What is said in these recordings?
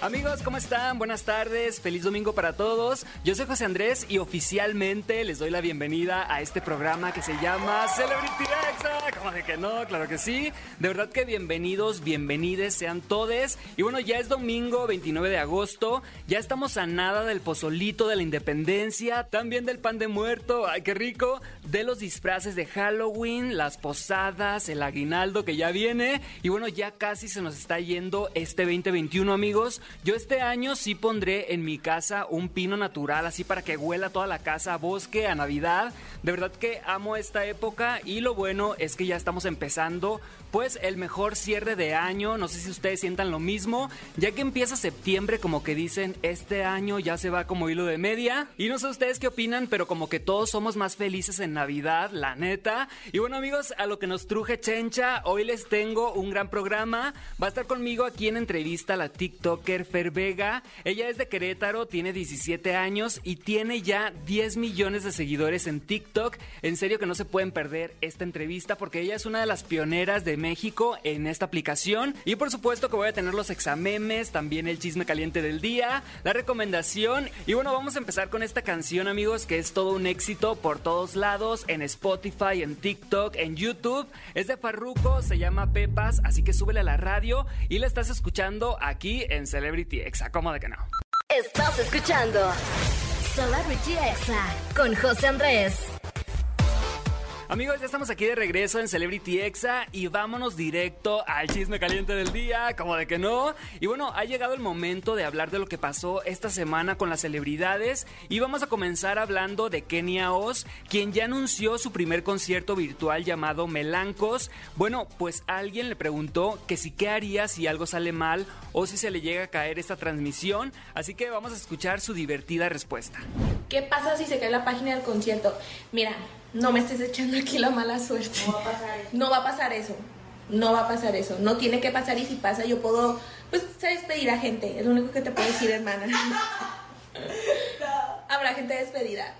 Amigos, ¿cómo están? Buenas tardes, feliz domingo para todos. Yo soy José Andrés y oficialmente les doy la bienvenida a este programa que se llama Celebrity Exa. ¿Cómo de que no? Claro que sí. De verdad que bienvenidos, bienvenides sean todos. Y bueno, ya es domingo 29 de agosto, ya estamos a nada del pozolito de la independencia, también del pan de muerto, ay qué rico, de los disfraces de Halloween, las posadas, el aguinaldo que ya viene. Y bueno, ya casi se nos está yendo este 2021, amigos. Yo este año sí pondré en mi casa un pino natural, así para que huela toda la casa a bosque, a Navidad. De verdad que amo esta época y lo bueno es que ya estamos empezando pues el mejor cierre de año. No sé si ustedes sientan lo mismo, ya que empieza septiembre como que dicen, este año ya se va como hilo de media. Y no sé ustedes qué opinan, pero como que todos somos más felices en Navidad, la neta. Y bueno amigos, a lo que nos truje Chencha, hoy les tengo un gran programa. Va a estar conmigo aquí en entrevista la TikToker Fer Vega. Ella es de Querétaro, tiene 17 años y tiene ya 10 millones de seguidores en TikTok. En serio que no se pueden perder esta entrevista porque ella es una de las pioneras de México en esta aplicación. Y por supuesto que voy a tener los examemes, también el chisme caliente del día, la recomendación. Y bueno, vamos a empezar con esta canción, amigos, que es todo un éxito por todos lados, en Spotify, en TikTok, en YouTube. Es de Farruko, se llama Pepas, así que súbele a la radio y la estás escuchando aquí en Celebrity Exa. ¿Cómo de que no? Estás escuchando Celebrity Exa con José Andrés. Amigos, ya estamos aquí de regreso en Celebrity Exa y vámonos directo al chisme caliente del día, como de que no. Y bueno, ha llegado el momento de hablar de lo que pasó esta semana con las celebridades y vamos a comenzar hablando de Kenia Oz, quien ya anunció su primer concierto virtual llamado Melancos. Bueno, pues alguien le preguntó que si qué haría si algo sale mal o si se le llega a caer esta transmisión, así que vamos a escuchar su divertida respuesta. ¿Qué pasa si se cae la página del concierto? Mira, no me estés echando aquí la mala suerte. No va a pasar eso. No va a pasar eso. No va a pasar eso. No tiene que pasar y si pasa yo puedo, pues, despedir a gente. Es lo único que te puedo decir, hermana. Habrá gente despedida.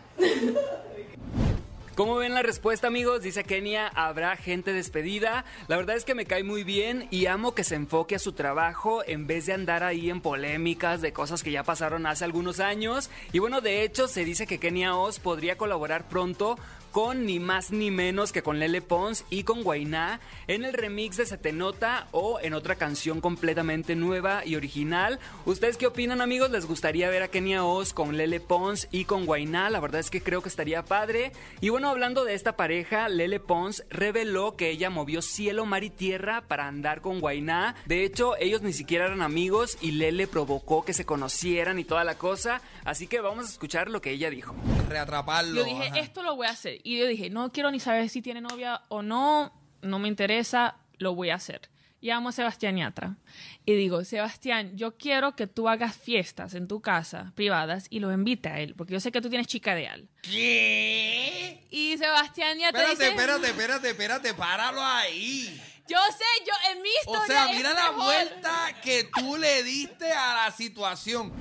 ¿Cómo ven la respuesta, amigos? Dice Kenia, habrá gente despedida. La verdad es que me cae muy bien y amo que se enfoque a su trabajo en vez de andar ahí en polémicas de cosas que ya pasaron hace algunos años. Y bueno, de hecho, se dice que Kenia Oz podría colaborar pronto con ni más ni menos que con Lele Pons y con Guainá en el remix de Se Te Nota o en otra canción completamente nueva y original. ¿Ustedes qué opinan amigos? ¿Les gustaría ver a Kenia Oz con Lele Pons y con Guainá? La verdad es que creo que estaría padre. Y bueno, hablando de esta pareja, Lele Pons reveló que ella movió cielo, mar y tierra para andar con Guainá. De hecho, ellos ni siquiera eran amigos y Lele provocó que se conocieran y toda la cosa. Así que vamos a escuchar lo que ella dijo. reatraparlo. Yo dije, ajá. esto lo voy a hacer. Y yo dije, no quiero ni saber si tiene novia o no, no me interesa, lo voy a hacer. Llamo a Sebastián Yatra y digo, Sebastián, yo quiero que tú hagas fiestas en tu casa privadas y lo invite a él, porque yo sé que tú tienes chica ideal. ¿Qué? Y Sebastián Yatra Espérate, dice, espérate, espérate, espérate, páralo ahí. yo sé, yo en mi historia O sea, mira la mejor". vuelta que tú le diste a la situación.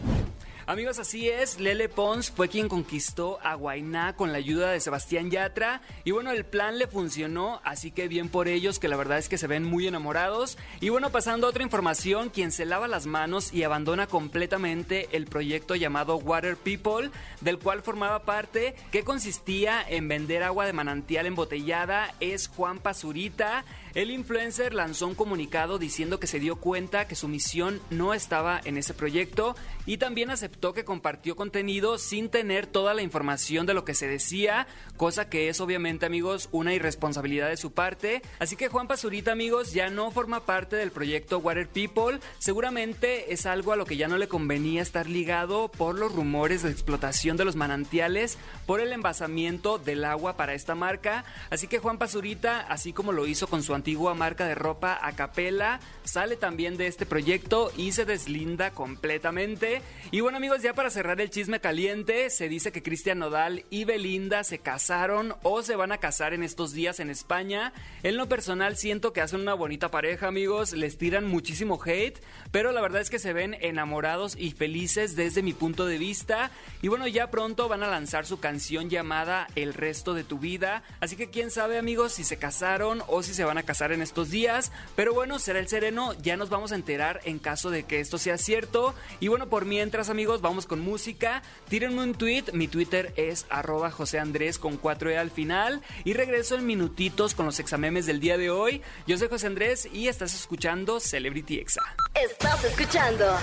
Amigos, así es, Lele Pons fue quien conquistó a Guainá con la ayuda de Sebastián Yatra y bueno, el plan le funcionó, así que bien por ellos que la verdad es que se ven muy enamorados y bueno, pasando a otra información, quien se lava las manos y abandona completamente el proyecto llamado Water People, del cual formaba parte, que consistía en vender agua de manantial embotellada, es Juan Pazurita. El influencer lanzó un comunicado diciendo que se dio cuenta que su misión no estaba en ese proyecto y también aceptó que compartió contenido sin tener toda la información de lo que se decía, cosa que es obviamente amigos una irresponsabilidad de su parte. Así que Juan Pazurita amigos ya no forma parte del proyecto Water People, seguramente es algo a lo que ya no le convenía estar ligado por los rumores de explotación de los manantiales, por el envasamiento del agua para esta marca. Así que Juan Pazurita, así como lo hizo con su antigua marca de ropa Acapella, sale también de este proyecto y se deslinda completamente. Y bueno amigos, amigos, ya para cerrar el chisme caliente, se dice que Cristian Nodal y Belinda se casaron o se van a casar en estos días en España. En lo personal siento que hacen una bonita pareja, amigos, les tiran muchísimo hate, pero la verdad es que se ven enamorados y felices desde mi punto de vista. Y bueno, ya pronto van a lanzar su canción llamada El resto de tu vida, así que quién sabe, amigos, si se casaron o si se van a casar en estos días, pero bueno, será el sereno, ya nos vamos a enterar en caso de que esto sea cierto. Y bueno, por mientras, amigos, vamos con música. Tírenme un tweet. Mi Twitter es arroba José Andrés con 4E al final. Y regreso en minutitos con los examemes del día de hoy. Yo soy José Andrés y estás escuchando Celebrity Exa. Estás escuchando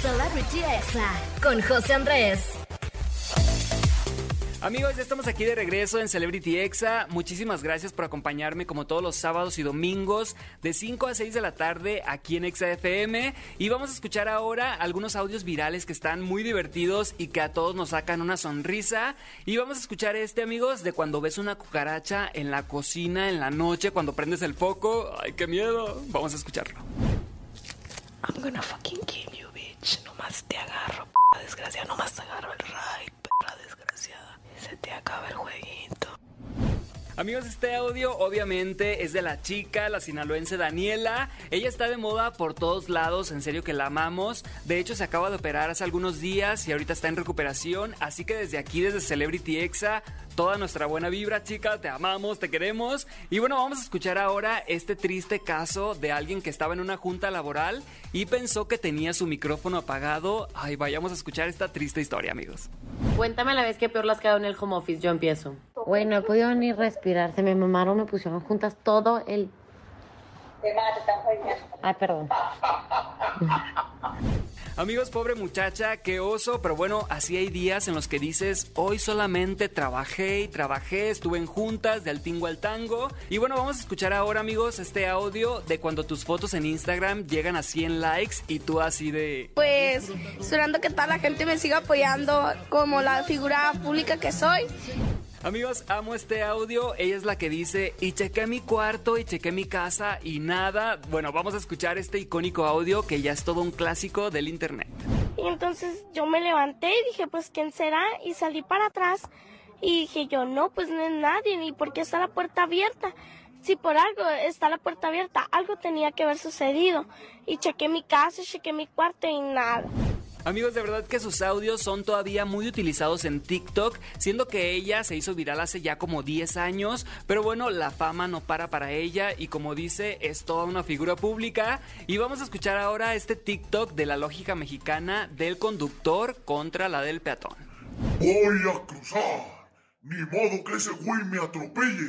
Celebrity Exa con José Andrés. Amigos, ya estamos aquí de regreso en Celebrity Exa. Muchísimas gracias por acompañarme como todos los sábados y domingos de 5 a 6 de la tarde aquí en Exa FM. Y vamos a escuchar ahora algunos audios virales que están muy divertidos y que a todos nos sacan una sonrisa. Y vamos a escuchar este, amigos, de cuando ves una cucaracha en la cocina en la noche, cuando prendes el foco. ¡Ay, qué miedo! Vamos a escucharlo. I'm gonna fucking kill you, bitch. Nomás te agarro, p desgraciada. Nomás te agarro el desgraciada. Se te acaba el jueguito. Amigos, este audio obviamente es de la chica, la sinaloense Daniela. Ella está de moda por todos lados, en serio que la amamos. De hecho, se acaba de operar hace algunos días y ahorita está en recuperación. Así que desde aquí, desde Celebrity Exa, toda nuestra buena vibra, chica. Te amamos, te queremos. Y bueno, vamos a escuchar ahora este triste caso de alguien que estaba en una junta laboral y pensó que tenía su micrófono apagado. Ay, vayamos a escuchar esta triste historia, amigos. Cuéntame la vez que peor las quedado en el home office. Yo empiezo. Güey, no he podido ni respirar. Se me mamaron, me pusieron juntas todo el. Ay, perdón. Amigos, pobre muchacha, qué oso, pero bueno, así hay días en los que dices, hoy solamente trabajé y trabajé, estuve en juntas de al tingo al tango. Y bueno, vamos a escuchar ahora, amigos, este audio de cuando tus fotos en Instagram llegan a 100 likes y tú así de... Pues esperando que toda la gente me siga apoyando como la figura pública que soy. Amigos, amo este audio. Ella es la que dice, y chequé mi cuarto y chequé mi casa y nada. Bueno, vamos a escuchar este icónico audio que ya es todo un clásico del internet. Y entonces yo me levanté y dije, pues ¿quién será? Y salí para atrás y dije yo, no, pues no es nadie, ni por qué está la puerta abierta. Si por algo está la puerta abierta, algo tenía que haber sucedido. Y chequé mi casa, chequé mi cuarto y nada. Amigos, de verdad que sus audios son todavía muy utilizados en TikTok, siendo que ella se hizo viral hace ya como 10 años, pero bueno, la fama no para para ella y como dice, es toda una figura pública. Y vamos a escuchar ahora este TikTok de la lógica mexicana del conductor contra la del peatón. Voy a cruzar, ni modo que ese güey me atropelle.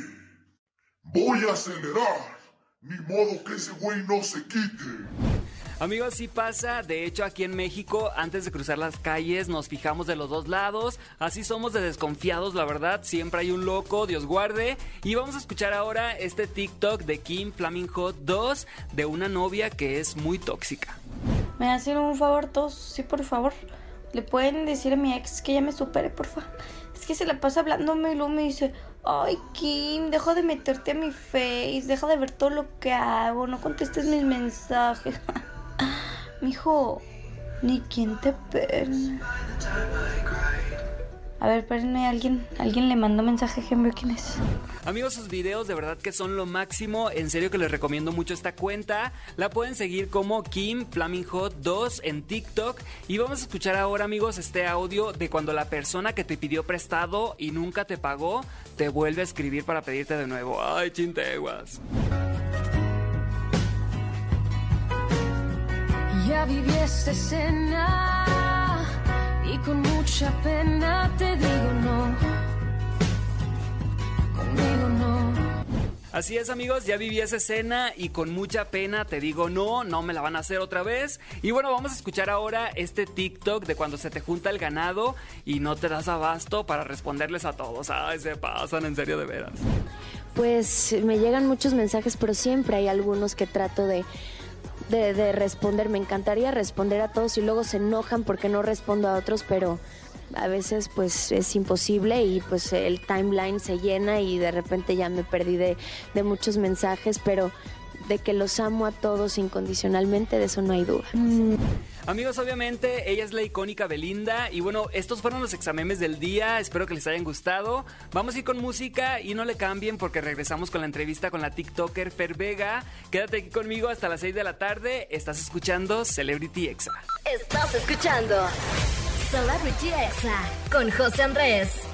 Voy a acelerar, ni modo que ese güey no se quite. Amigos, sí pasa. De hecho, aquí en México, antes de cruzar las calles, nos fijamos de los dos lados. Así somos de desconfiados, la verdad. Siempre hay un loco, Dios guarde. Y vamos a escuchar ahora este TikTok de Kim Flaming Hot 2 de una novia que es muy tóxica. ¿Me hacen un favor todos? Sí, por favor. ¿Le pueden decir a mi ex que ya me supere, por favor? Es que se la pasa hablándome y luego me dice, ay Kim, deja de meterte a mi face, deja de ver todo lo que hago, no contestes mis mensajes. Mijo, ni quien te perne. A ver, espérenme, alguien, alguien le mandó mensaje, ejemplo, ¿quién es? Amigos, sus videos de verdad que son lo máximo. En serio que les recomiendo mucho esta cuenta. La pueden seguir como Kim Flaming Hot 2 en TikTok. Y vamos a escuchar ahora, amigos, este audio de cuando la persona que te pidió prestado y nunca te pagó, te vuelve a escribir para pedirte de nuevo. Ay, chinteguas. Ya viví esta escena y con mucha pena te digo no. Conmigo no. Así es amigos, ya viví esa escena y con mucha pena te digo no, no me la van a hacer otra vez. Y bueno, vamos a escuchar ahora este TikTok de cuando se te junta el ganado y no te das abasto para responderles a todos. Ay, se pasan en serio de veras. Pues me llegan muchos mensajes, pero siempre hay algunos que trato de de, de, responder. Me encantaría responder a todos y luego se enojan porque no respondo a otros, pero a veces pues es imposible y pues el timeline se llena y de repente ya me perdí de, de muchos mensajes, pero de que los amo a todos incondicionalmente, de eso no hay duda. Amigos, obviamente, ella es la icónica Belinda. Y bueno, estos fueron los examemes del día. Espero que les hayan gustado. Vamos a ir con música y no le cambien porque regresamos con la entrevista con la TikToker Fer Vega. Quédate aquí conmigo hasta las 6 de la tarde. Estás escuchando Celebrity Exa. Estás escuchando Celebrity Exa con José Andrés.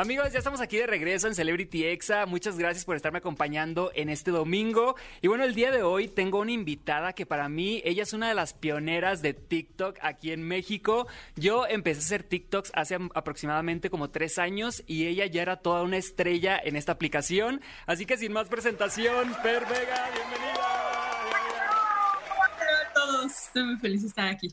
Amigos, ya estamos aquí de regreso en Celebrity Exa. Muchas gracias por estarme acompañando en este domingo. Y bueno, el día de hoy tengo una invitada que para mí, ella es una de las pioneras de TikTok aquí en México. Yo empecé a hacer TikToks hace aproximadamente como tres años y ella ya era toda una estrella en esta aplicación. Así que sin más presentación, Per Vega, bienvenida. Hola a todos, estoy muy feliz de estar aquí.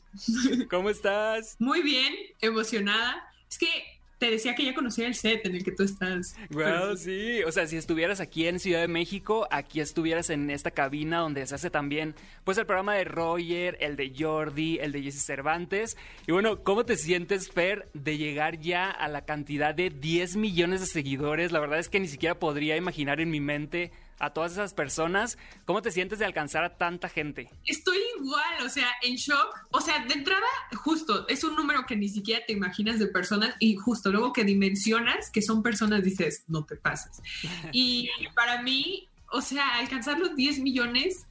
¿Cómo estás? Muy bien, emocionada. Es que te decía que ya conocía el set en el que tú estás. Wow, sí. O sea, si estuvieras aquí en Ciudad de México, aquí estuvieras en esta cabina donde se hace también, pues el programa de Roger, el de Jordi, el de Jesse Cervantes. Y bueno, ¿cómo te sientes, Fer, de llegar ya a la cantidad de 10 millones de seguidores? La verdad es que ni siquiera podría imaginar en mi mente a todas esas personas. ¿Cómo te sientes de alcanzar a tanta gente? Estoy igual, o sea, en shock. O sea, de entrada, justo, es un número que ni siquiera te imaginas de personas y justo luego que dimensionas que son personas, dices, no te pases. Y para mí, o sea, alcanzar los 10 millones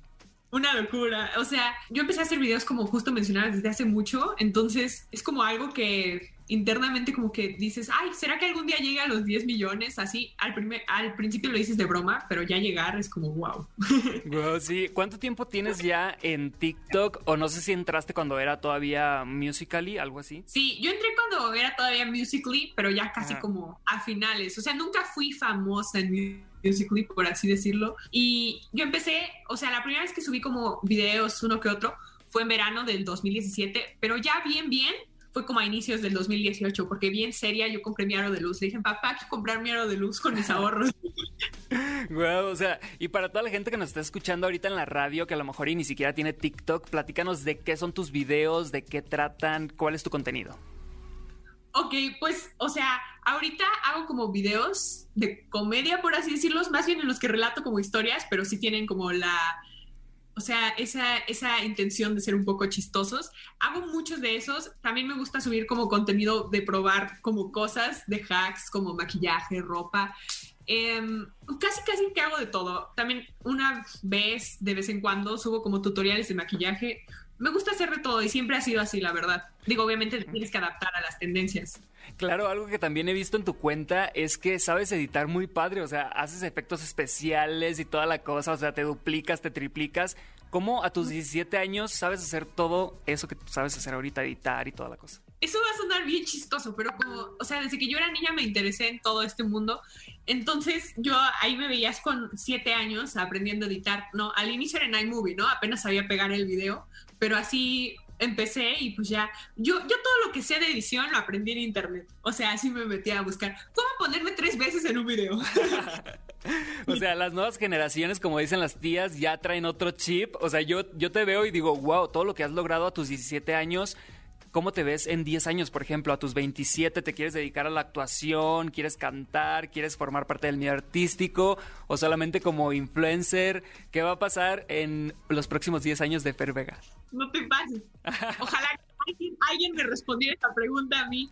una locura. O sea, yo empecé a hacer videos como justo mencionabas desde hace mucho, entonces es como algo que internamente como que dices, ay, ¿será que algún día llegue a los 10 millones? Así, al, primer, al principio lo dices de broma, pero ya llegar es como, wow. wow. Sí, ¿cuánto tiempo tienes ya en TikTok? O no sé si entraste cuando era todavía Musically, algo así. Sí, yo entré cuando era todavía Musically, pero ya casi como a finales. O sea, nunca fui famosa en Musically, por así decirlo. Y yo empecé, o sea, la primera vez que subí como videos, uno que otro, fue en verano del 2017, pero ya bien, bien, fue como a inicios del 2018, porque bien seria yo compré mi aro de luz. Le dije, papá, hay que comprar mi aro de luz con mis ahorros. Wow, o sea, y para toda la gente que nos está escuchando ahorita en la radio, que a lo mejor y ni siquiera tiene TikTok, platícanos de qué son tus videos, de qué tratan, cuál es tu contenido. Ok, pues, o sea, ahorita hago como videos de comedia, por así decirlos, más bien en los que relato como historias, pero sí tienen como la, o sea, esa, esa intención de ser un poco chistosos. Hago muchos de esos. También me gusta subir como contenido de probar como cosas, de hacks, como maquillaje, ropa. Em, casi, casi que hago de todo. También una vez, de vez en cuando, subo como tutoriales de maquillaje. Me gusta hacer de todo y siempre ha sido así, la verdad. Digo, obviamente tienes que adaptar a las tendencias. Claro, algo que también he visto en tu cuenta es que sabes editar muy padre, o sea, haces efectos especiales y toda la cosa, o sea, te duplicas, te triplicas. ¿Cómo a tus 17 años sabes hacer todo eso que sabes hacer ahorita, editar y toda la cosa? Eso va a sonar bien chistoso, pero como, o sea, desde que yo era niña me interesé en todo este mundo. Entonces yo ahí me veías con 7 años aprendiendo a editar, ¿no? Al inicio era en iMovie, ¿no? Apenas sabía pegar el video, pero así empecé y pues ya, yo, yo todo lo que sé de edición lo aprendí en internet. O sea, así me metí a buscar cómo ponerme tres veces en un video. o sea, las nuevas generaciones, como dicen las tías, ya traen otro chip. O sea, yo, yo te veo y digo, wow, todo lo que has logrado a tus 17 años. ¿Cómo te ves en 10 años, por ejemplo? A tus 27 te quieres dedicar a la actuación, quieres cantar, quieres formar parte del medio artístico o solamente como influencer. ¿Qué va a pasar en los próximos 10 años de Fer Vega? No te pases. Ojalá que alguien, me respondiera esta pregunta a mí.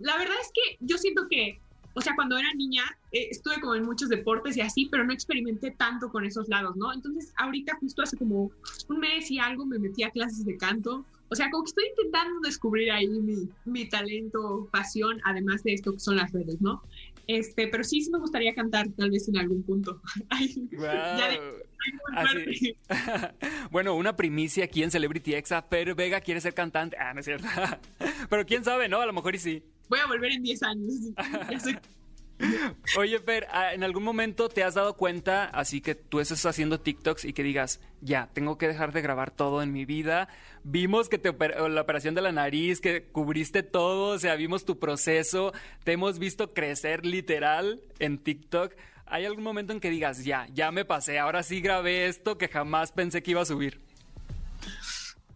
La verdad es que yo siento que, o sea, cuando era niña eh, estuve como en muchos deportes y así, pero no experimenté tanto con esos lados, ¿no? Entonces, ahorita justo hace como un mes y algo me metí a clases de canto o sea, como que estoy intentando descubrir ahí mi, mi talento, pasión, además de esto que son las redes, ¿no? Este, pero sí, sí me gustaría cantar tal vez en algún punto. bueno, una primicia aquí en Celebrity Exa. Fer Vega quiere ser cantante. Ah, no es cierto. pero quién sabe, ¿no? A lo mejor y sí. Voy a volver en 10 años. Oye, Fer, ah, ¿en algún momento te has dado cuenta, así que tú estás haciendo TikToks y que digas, ya, tengo que dejar de grabar todo en mi vida? Vimos que te la operación de la nariz, que cubriste todo, o sea, vimos tu proceso, te hemos visto crecer literal en TikTok. ¿Hay algún momento en que digas, ya, ya me pasé, ahora sí grabé esto que jamás pensé que iba a subir?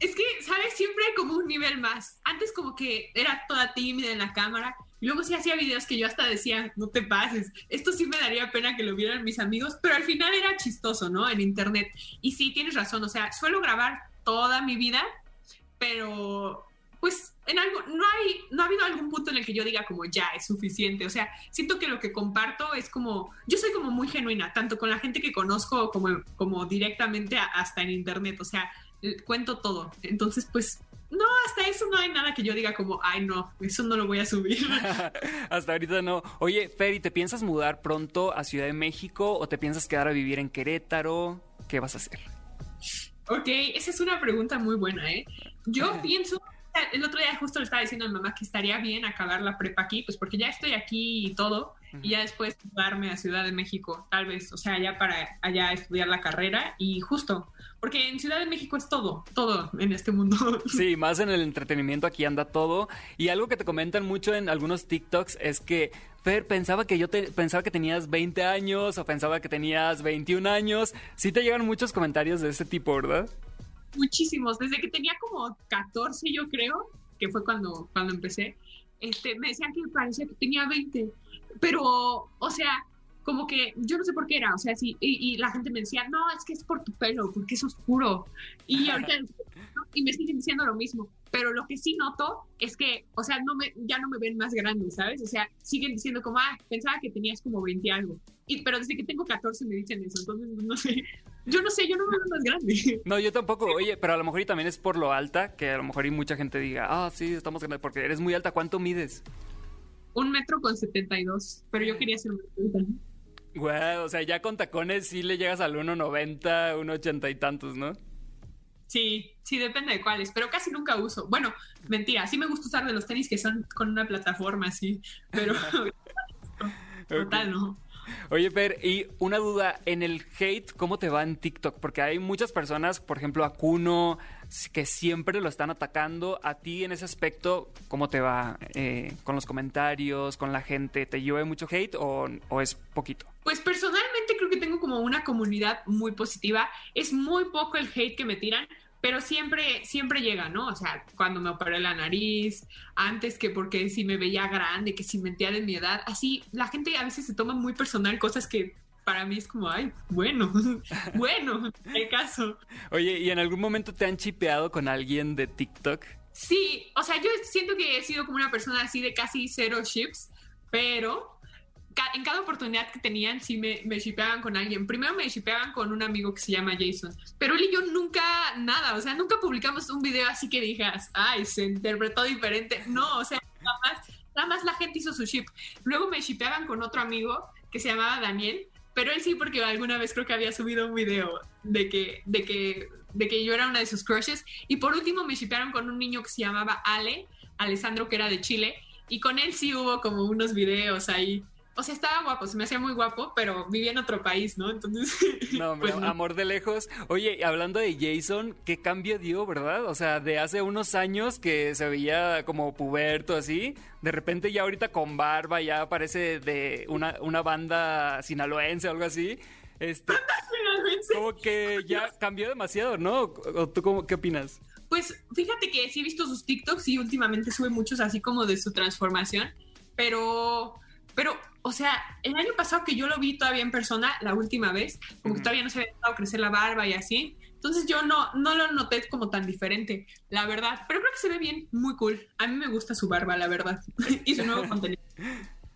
Es que, ¿sabes? Siempre hay como un nivel más. Antes como que era toda tímida en la cámara Y luego sí hacía videos que yo hasta decía, no te pases, esto sí me daría pena que lo vieran mis amigos, pero al final era chistoso, ¿no? En internet. Y sí, tienes razón, o sea, suelo grabar toda mi vida, pero pues en algo, no hay, no ha habido algún punto en el que yo diga como ya es suficiente. O sea, siento que lo que comparto es como, yo soy como muy genuina, tanto con la gente que conozco como, como directamente hasta en internet. O sea, cuento todo. Entonces, pues, no, hasta eso no hay nada que yo diga como, ay, no, eso no lo voy a subir. Hasta ahorita no. Oye, Fer, ¿y te piensas mudar pronto a Ciudad de México o te piensas quedar a vivir en Querétaro? ¿Qué vas a hacer? Ok, esa es una pregunta muy buena, ¿eh? Yo pienso, el otro día justo le estaba diciendo a mi mamá que estaría bien acabar la prepa aquí, pues porque ya estoy aquí y todo, y ya después mudarme a Ciudad de México, tal vez, o sea, ya para allá estudiar la carrera y justo, porque en Ciudad de México es todo, todo en este mundo. Sí, más en el entretenimiento aquí anda todo. Y algo que te comentan mucho en algunos TikToks es que, Fer, pensaba que yo te, pensaba que tenías 20 años o pensaba que tenías 21 años. Sí te llegan muchos comentarios de ese tipo, ¿verdad? muchísimos. Desde que tenía como 14, yo creo, que fue cuando, cuando empecé, este, me decían que parecía que tenía 20. Pero, o sea, como que yo no sé por qué era, o sea, sí, y, y la gente me decía, no, es que es por tu pelo, porque es oscuro. Y ahorita, y me siguen diciendo lo mismo. Pero lo que sí noto es que, o sea, no me, ya no me ven más grande, ¿sabes? O sea, siguen diciendo como, ah, pensaba que tenías como 20 algo. Y, pero desde que tengo 14 me dicen eso, entonces no sé. Yo no sé, yo no me veo más grande. No, yo tampoco. Oye, pero a lo mejor y también es por lo alta, que a lo mejor y mucha gente diga, ah, sí, estamos grande, porque eres muy alta. ¿Cuánto mides? Un metro con 72, pero yo quería ser un metro. Güey, o sea, ya con tacones sí le llegas al 1.90, 1.80 y tantos, ¿no? Sí, sí, depende de cuáles, pero casi nunca uso. Bueno, mentira, sí me gusta usar de los tenis que son con una plataforma así, pero total no. Oye, Fer, y una duda, en el hate, ¿cómo te va en TikTok? Porque hay muchas personas, por ejemplo, a Kuno, que siempre lo están atacando. A ti en ese aspecto, ¿cómo te va eh, con los comentarios, con la gente? ¿Te llueve mucho hate o, o es poquito? Pues personalmente creo que tengo como una comunidad muy positiva. Es muy poco el hate que me tiran, pero siempre, siempre llega, ¿no? O sea, cuando me operé la nariz, antes que porque si me veía grande, que si mentía de mi edad, así, la gente a veces se toma muy personal cosas que para mí es como, ay, bueno, bueno, el caso. Oye, ¿y en algún momento te han chipeado con alguien de TikTok? Sí, o sea, yo siento que he sido como una persona así de casi cero chips, pero en cada oportunidad que tenían sí me, me shipeaban con alguien. Primero me shipeaban con un amigo que se llama Jason, pero él y yo nunca nada, o sea, nunca publicamos un video así que digas, ay, se interpretó diferente. No, o sea, nada más, nada más la gente hizo su ship. Luego me shipeaban con otro amigo que se llamaba Daniel, pero él sí porque alguna vez creo que había subido un video de que, de que, de que yo era una de sus crushes. Y por último me shipearon con un niño que se llamaba Ale, Alessandro, que era de Chile, y con él sí hubo como unos videos ahí. O sea, estaba guapo, se me hacía muy guapo, pero vivía en otro país, ¿no? Entonces, No, pues no. amor de lejos. Oye, hablando de Jason, ¿qué cambio dio, verdad? O sea, de hace unos años que se veía como puberto así, de repente ya ahorita con barba ya parece de una, una banda sinaloense o algo así. Este, como que ya cambió demasiado, ¿no? ¿O tú cómo, qué opinas? Pues fíjate que sí he visto sus TikToks y últimamente sube muchos así como de su transformación, pero, pero, o sea, el año pasado que yo lo vi todavía en persona, la última vez, como que todavía no se había dejado crecer la barba y así, entonces yo no, no lo noté como tan diferente, la verdad, pero creo que se ve bien, muy cool. A mí me gusta su barba, la verdad, y su nuevo contenido.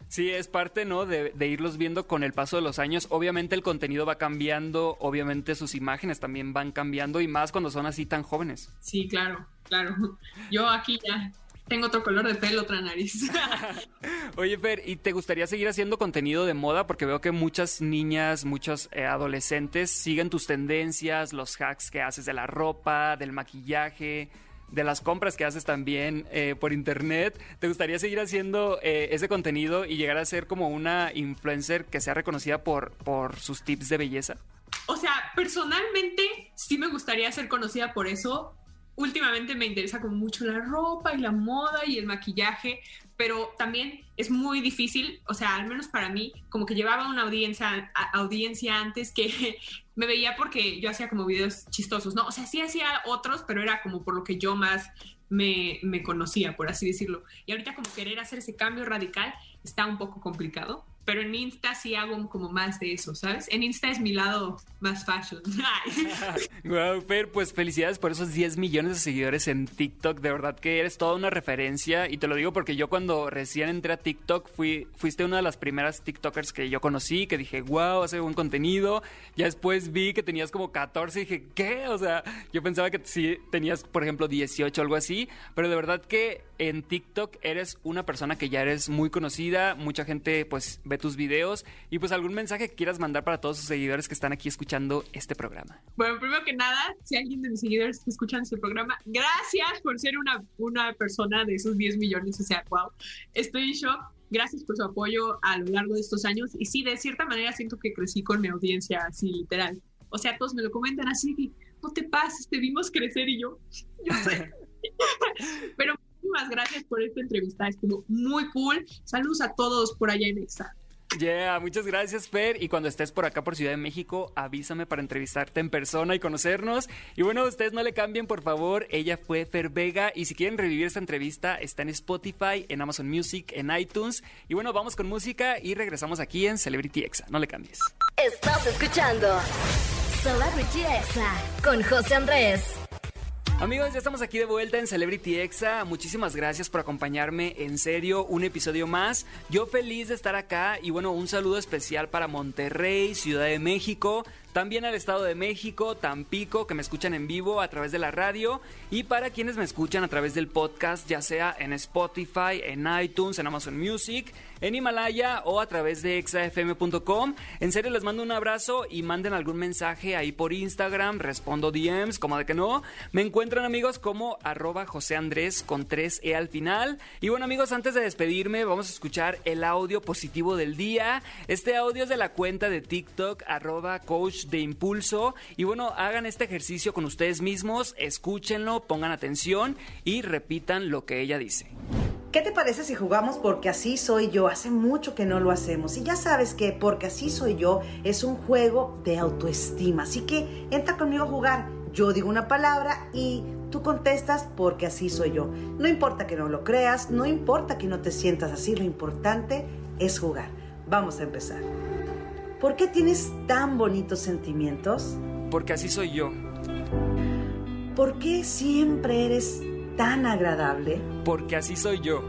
Sí, es parte, ¿no? De, de irlos viendo con el paso de los años. Obviamente el contenido va cambiando, obviamente sus imágenes también van cambiando y más cuando son así tan jóvenes. Sí, claro, claro. Yo aquí ya tengo otro color de pelo, otra nariz. Oye, Fer, ¿y te gustaría seguir haciendo contenido de moda? Porque veo que muchas niñas, muchos eh, adolescentes siguen tus tendencias, los hacks que haces de la ropa, del maquillaje, de las compras que haces también eh, por internet. ¿Te gustaría seguir haciendo eh, ese contenido y llegar a ser como una influencer que sea reconocida por, por sus tips de belleza? O sea, personalmente sí me gustaría ser conocida por eso. Últimamente me interesa como mucho la ropa y la moda y el maquillaje, pero también es muy difícil, o sea, al menos para mí, como que llevaba una audiencia, audiencia antes que me veía porque yo hacía como videos chistosos, ¿no? O sea, sí hacía otros, pero era como por lo que yo más me, me conocía, por así decirlo. Y ahorita como querer hacer ese cambio radical está un poco complicado, pero en Insta sí hago como más de eso, ¿sabes? En Insta es mi lado más fashion. wow, Fer, pues felicidades por esos 10 millones de seguidores en TikTok. De verdad que eres toda una referencia. Y te lo digo porque yo cuando recién entré a TikTok fui, fuiste una de las primeras TikTokers que yo conocí, que dije, wow, hace buen contenido. Ya después vi que tenías como 14 y dije, ¿qué? O sea, yo pensaba que sí tenías, por ejemplo, 18 o algo así. Pero de verdad que en TikTok eres una persona que ya eres muy conocida. Mucha gente pues ve tus videos. Y pues algún mensaje que quieras mandar para todos sus seguidores que están aquí escuchando este programa. Bueno, primero que nada, si alguien de mis seguidores está escuchando este programa, gracias por ser una, una persona de esos 10 millones. O sea, wow, estoy en shock. Gracias por su apoyo a lo largo de estos años. Y sí, de cierta manera siento que crecí con mi audiencia así, literal. O sea, todos me lo comentan así, no te pases, te vimos crecer y yo. Pero muchísimas gracias por esta entrevista, estuvo muy cool. Saludos a todos por allá en Exa. Yeah, muchas gracias, Fer. Y cuando estés por acá por Ciudad de México, avísame para entrevistarte en persona y conocernos. Y bueno, ustedes no le cambien, por favor. Ella fue Fer Vega. Y si quieren revivir esta entrevista, está en Spotify, en Amazon Music, en iTunes. Y bueno, vamos con música y regresamos aquí en Celebrity Exa. No le cambies. Estás escuchando Celebrity Exa con José Andrés. Amigos, ya estamos aquí de vuelta en Celebrity Exa. Muchísimas gracias por acompañarme. En serio, un episodio más. Yo feliz de estar acá y bueno, un saludo especial para Monterrey, Ciudad de México, también al Estado de México, Tampico, que me escuchan en vivo a través de la radio y para quienes me escuchan a través del podcast, ya sea en Spotify, en iTunes, en Amazon Music, en Himalaya o a través de exafm.com. En serio les mando un abrazo y manden algún mensaje ahí por Instagram, respondo DMs, como de que no. Me encuentran amigos como arroba José Andrés con 3E al final. Y bueno amigos, antes de despedirme vamos a escuchar el audio positivo del día. Este audio es de la cuenta de TikTok arroba coach de impulso. Y bueno, hagan este ejercicio con ustedes mismos, escúchenlo, pongan atención y repitan lo que ella dice. ¿Qué te parece si jugamos porque así soy yo? Hace mucho que no lo hacemos y ya sabes que porque así soy yo es un juego de autoestima. Así que entra conmigo a jugar. Yo digo una palabra y tú contestas porque así soy yo. No importa que no lo creas, no importa que no te sientas así, lo importante es jugar. Vamos a empezar. ¿Por qué tienes tan bonitos sentimientos? Porque así soy yo. ¿Por qué siempre eres tan agradable? Porque así soy yo.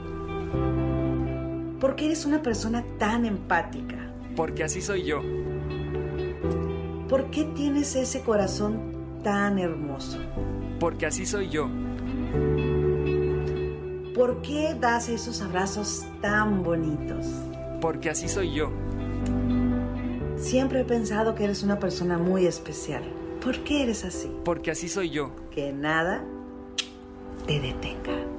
¿Por qué eres una persona tan empática? Porque así soy yo. ¿Por qué tienes ese corazón tan hermoso? Porque así soy yo. ¿Por qué das esos abrazos tan bonitos? Porque así soy yo. Siempre he pensado que eres una persona muy especial. ¿Por qué eres así? Porque así soy yo. Que nada te detenga.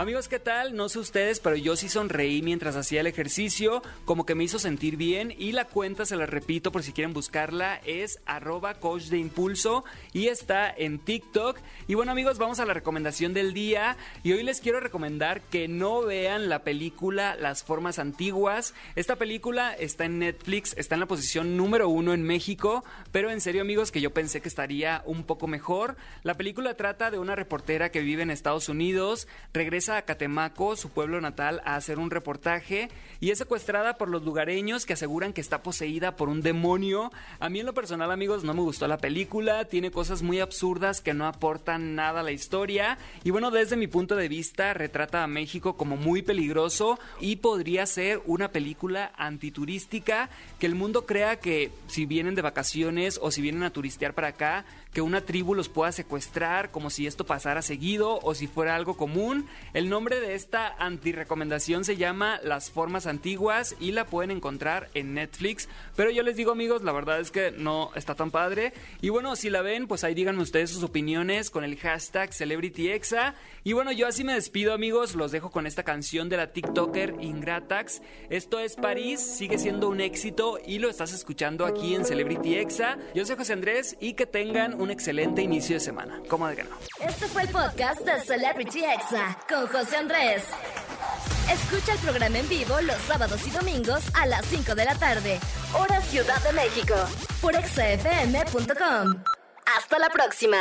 Amigos, ¿qué tal? No sé ustedes, pero yo sí sonreí mientras hacía el ejercicio, como que me hizo sentir bien y la cuenta, se la repito por si quieren buscarla, es arroba coach de impulso y está en TikTok. Y bueno amigos, vamos a la recomendación del día y hoy les quiero recomendar que no vean la película Las Formas Antiguas. Esta película está en Netflix, está en la posición número uno en México, pero en serio amigos que yo pensé que estaría un poco mejor. La película trata de una reportera que vive en Estados Unidos, a Catemaco, su pueblo natal, a hacer un reportaje y es secuestrada por los lugareños que aseguran que está poseída por un demonio. A mí en lo personal, amigos, no me gustó la película, tiene cosas muy absurdas que no aportan nada a la historia y bueno, desde mi punto de vista retrata a México como muy peligroso y podría ser una película antiturística que el mundo crea que si vienen de vacaciones o si vienen a turistear para acá, que una tribu los pueda secuestrar como si esto pasara seguido o si fuera algo común. El nombre de esta antirecomendación se llama Las Formas Antiguas y la pueden encontrar en Netflix. Pero yo les digo amigos, la verdad es que no está tan padre. Y bueno, si la ven, pues ahí díganme ustedes sus opiniones con el hashtag CelebrityExa. Y bueno, yo así me despido amigos, los dejo con esta canción de la TikToker Ingratax. Esto es París, sigue siendo un éxito y lo estás escuchando aquí en Celebrity Exa. Yo soy José Andrés y que tengan un excelente inicio de semana. ¿Cómo de que no? Este fue el podcast de Celebrity Exa con José Andrés. Escucha el programa en vivo los sábados y domingos a las 5 de la tarde, hora Ciudad de México, por exafm.com. Hasta la próxima.